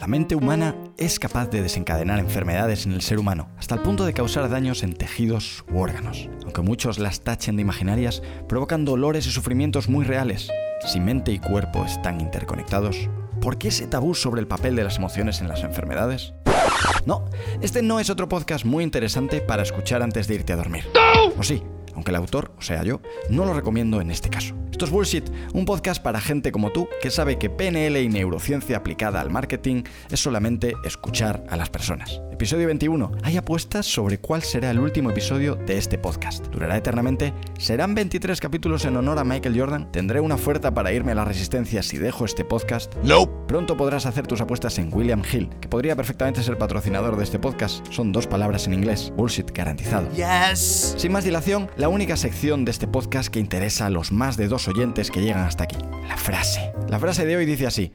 La mente humana es capaz de desencadenar enfermedades en el ser humano, hasta el punto de causar daños en tejidos u órganos. Aunque muchos las tachen de imaginarias, provocan dolores y sufrimientos muy reales. Si mente y cuerpo están interconectados, ¿por qué ese tabú sobre el papel de las emociones en las enfermedades? No, este no es otro podcast muy interesante para escuchar antes de irte a dormir. O sí, aunque el autor, o sea yo, no lo recomiendo en este caso. Esto es Bullshit, un podcast para gente como tú que sabe que PNL y neurociencia aplicada al marketing es solamente escuchar a las personas. Episodio 21. Hay apuestas sobre cuál será el último episodio de este podcast. ¿Durará eternamente? ¿Serán 23 capítulos en honor a Michael Jordan? ¿Tendré una oferta para irme a la resistencia si dejo este podcast? No. Pronto podrás hacer tus apuestas en William Hill, que podría perfectamente ser patrocinador de este podcast. Son dos palabras en inglés. Bullshit garantizado. Yes. Sin más dilación, la única sección de este podcast que interesa a los más de dos oyentes que llegan hasta aquí. La frase. La frase de hoy dice así.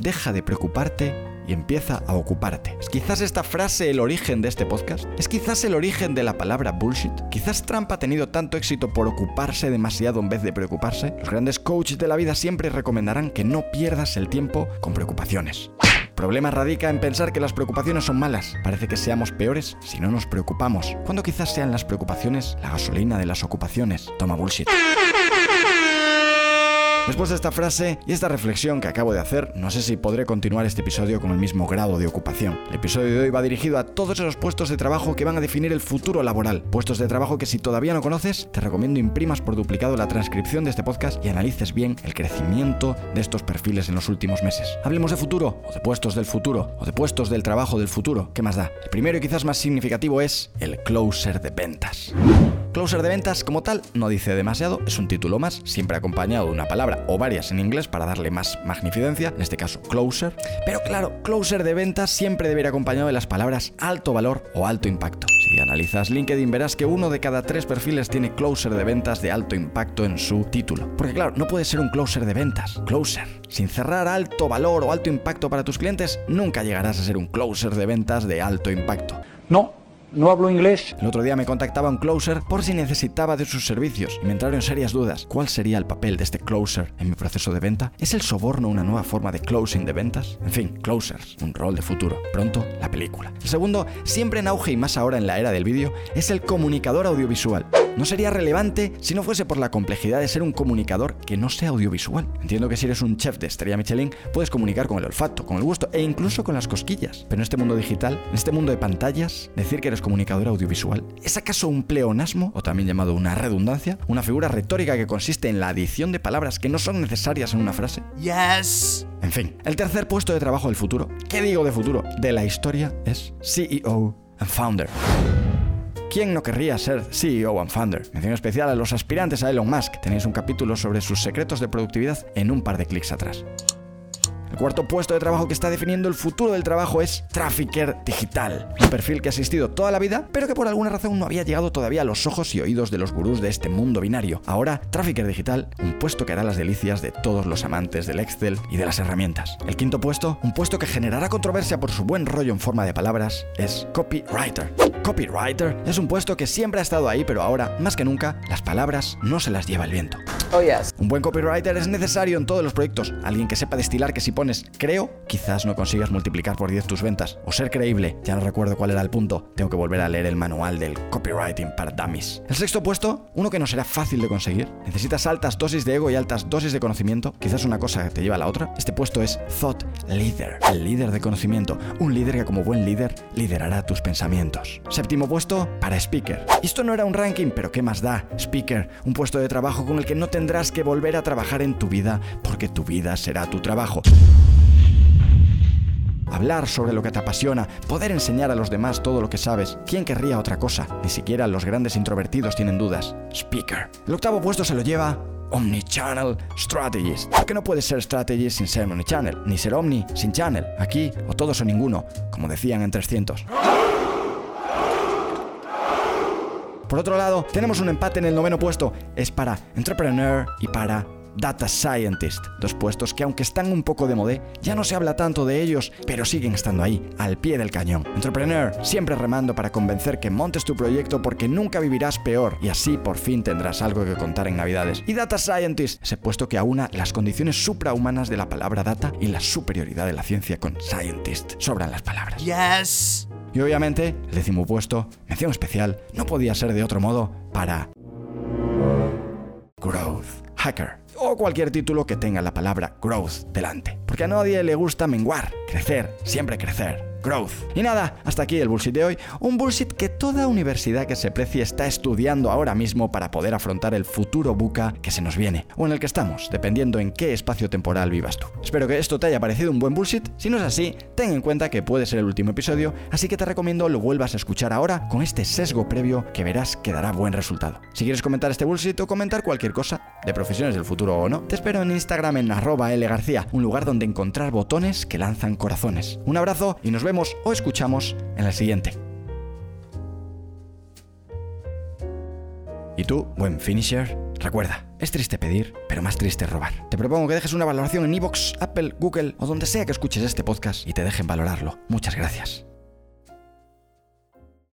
Deja de preocuparte y empieza a ocuparte. ¿Es quizás esta frase el origen de este podcast? ¿Es quizás el origen de la palabra bullshit? ¿Quizás Trump ha tenido tanto éxito por ocuparse demasiado en vez de preocuparse? Los grandes coaches de la vida siempre recomendarán que no pierdas el tiempo con preocupaciones. El problema radica en pensar que las preocupaciones son malas. Parece que seamos peores si no nos preocupamos, cuando quizás sean las preocupaciones la gasolina de las ocupaciones. Toma bullshit. Después de esta frase y esta reflexión que acabo de hacer, no sé si podré continuar este episodio con el mismo grado de ocupación. El episodio de hoy va dirigido a todos esos puestos de trabajo que van a definir el futuro laboral. Puestos de trabajo que si todavía no conoces, te recomiendo imprimas por duplicado la transcripción de este podcast y analices bien el crecimiento de estos perfiles en los últimos meses. Hablemos de futuro, o de puestos del futuro, o de puestos del trabajo del futuro. ¿Qué más da? El primero y quizás más significativo es el closer de ventas. Closer de ventas como tal no dice demasiado, es un título más, siempre acompañado de una palabra o varias en inglés para darle más magnificencia, en este caso closer. Pero claro, closer de ventas siempre debe ir acompañado de las palabras alto valor o alto impacto. Si analizas LinkedIn verás que uno de cada tres perfiles tiene closer de ventas de alto impacto en su título. Porque claro, no puede ser un closer de ventas, closer. Sin cerrar alto valor o alto impacto para tus clientes, nunca llegarás a ser un closer de ventas de alto impacto. No, no hablo inglés. El otro día me contactaba un closer por si necesitaba de sus servicios y me entraron serias dudas. ¿Cuál sería el papel de este closer en mi proceso de venta? ¿Es el soborno una nueva forma de closing de ventas? En fin, closers, un rol de futuro. Pronto, la película. El segundo, siempre en auge y más ahora en la era del vídeo, es el comunicador audiovisual. No sería relevante si no fuese por la complejidad de ser un comunicador que no sea audiovisual. Entiendo que si eres un chef de estrella Michelin, puedes comunicar con el olfato, con el gusto e incluso con las cosquillas. Pero en este mundo digital, en este mundo de pantallas, decir que eres comunicador audiovisual es acaso un pleonasmo, o también llamado una redundancia, una figura retórica que consiste en la adición de palabras que no son necesarias en una frase. Yes. En fin, el tercer puesto de trabajo del futuro, ¿qué digo de futuro? De la historia es CEO and Founder. ¿Quién no querría ser CEO and Founder? Mención especial a los aspirantes a Elon Musk. Tenéis un capítulo sobre sus secretos de productividad en un par de clics atrás. El cuarto puesto de trabajo que está definiendo el futuro del trabajo es Trafficker Digital. Un perfil que ha existido toda la vida, pero que por alguna razón no había llegado todavía a los ojos y oídos de los gurús de este mundo binario. Ahora, Trafficker Digital, un puesto que hará las delicias de todos los amantes del Excel y de las herramientas. El quinto puesto, un puesto que generará controversia por su buen rollo en forma de palabras, es Copywriter. Copywriter es un puesto que siempre ha estado ahí, pero ahora, más que nunca, las palabras no se las lleva el viento. Un buen copywriter es necesario en todos los proyectos. Alguien que sepa destilar que si pones creo, quizás no consigas multiplicar por 10 tus ventas. O ser creíble, ya no recuerdo cuál era el punto. Tengo que volver a leer el manual del copywriting para dummies. El sexto puesto, uno que no será fácil de conseguir. Necesitas altas dosis de ego y altas dosis de conocimiento. Quizás una cosa te lleva a la otra. Este puesto es Thought Leader, el líder de conocimiento. Un líder que como buen líder liderará tus pensamientos. Séptimo puesto, para Speaker. Esto no era un ranking, pero ¿qué más da? Speaker, un puesto de trabajo con el que no tendrás que volver a trabajar en tu vida porque tu vida será tu trabajo hablar sobre lo que te apasiona, poder enseñar a los demás todo lo que sabes. ¿Quién querría otra cosa? Ni siquiera los grandes introvertidos tienen dudas. Speaker. El octavo puesto se lo lleva Omnichannel Strategist. Porque no puedes ser strategist sin ser omnichannel, ni ser omni sin channel. Aquí o todos o ninguno, como decían en 300. Por otro lado, tenemos un empate en el noveno puesto. Es para Entrepreneur y para Data Scientist, dos puestos que aunque están un poco de modé, ya no se habla tanto de ellos, pero siguen estando ahí, al pie del cañón. Entrepreneur, siempre remando para convencer que montes tu proyecto porque nunca vivirás peor y así por fin tendrás algo que contar en Navidades. Y Data Scientist, ese puesto que aúna las condiciones suprahumanas de la palabra data y la superioridad de la ciencia con scientist. Sobran las palabras. Yes. Y obviamente, el décimo puesto, mención especial, no podía ser de otro modo para Growth Hacker o cualquier título que tenga la palabra growth delante. Porque a nadie le gusta menguar, crecer, siempre crecer growth. Y nada, hasta aquí el bullshit de hoy. Un bullshit que toda universidad que se precie está estudiando ahora mismo para poder afrontar el futuro buca que se nos viene, o en el que estamos, dependiendo en qué espacio temporal vivas tú. Espero que esto te haya parecido un buen bullshit. Si no es así, ten en cuenta que puede ser el último episodio, así que te recomiendo lo vuelvas a escuchar ahora con este sesgo previo que verás que dará buen resultado. Si quieres comentar este bullshit o comentar cualquier cosa, de profesiones del futuro o no, te espero en Instagram en arroba lgarcía, un lugar donde encontrar botones que lanzan corazones. Un abrazo y nos vemos vemos o escuchamos en el siguiente. Y tú, buen finisher, recuerda, es triste pedir, pero más triste robar. Te propongo que dejes una valoración en iVoox, Apple, Google o donde sea que escuches este podcast y te dejen valorarlo. Muchas gracias.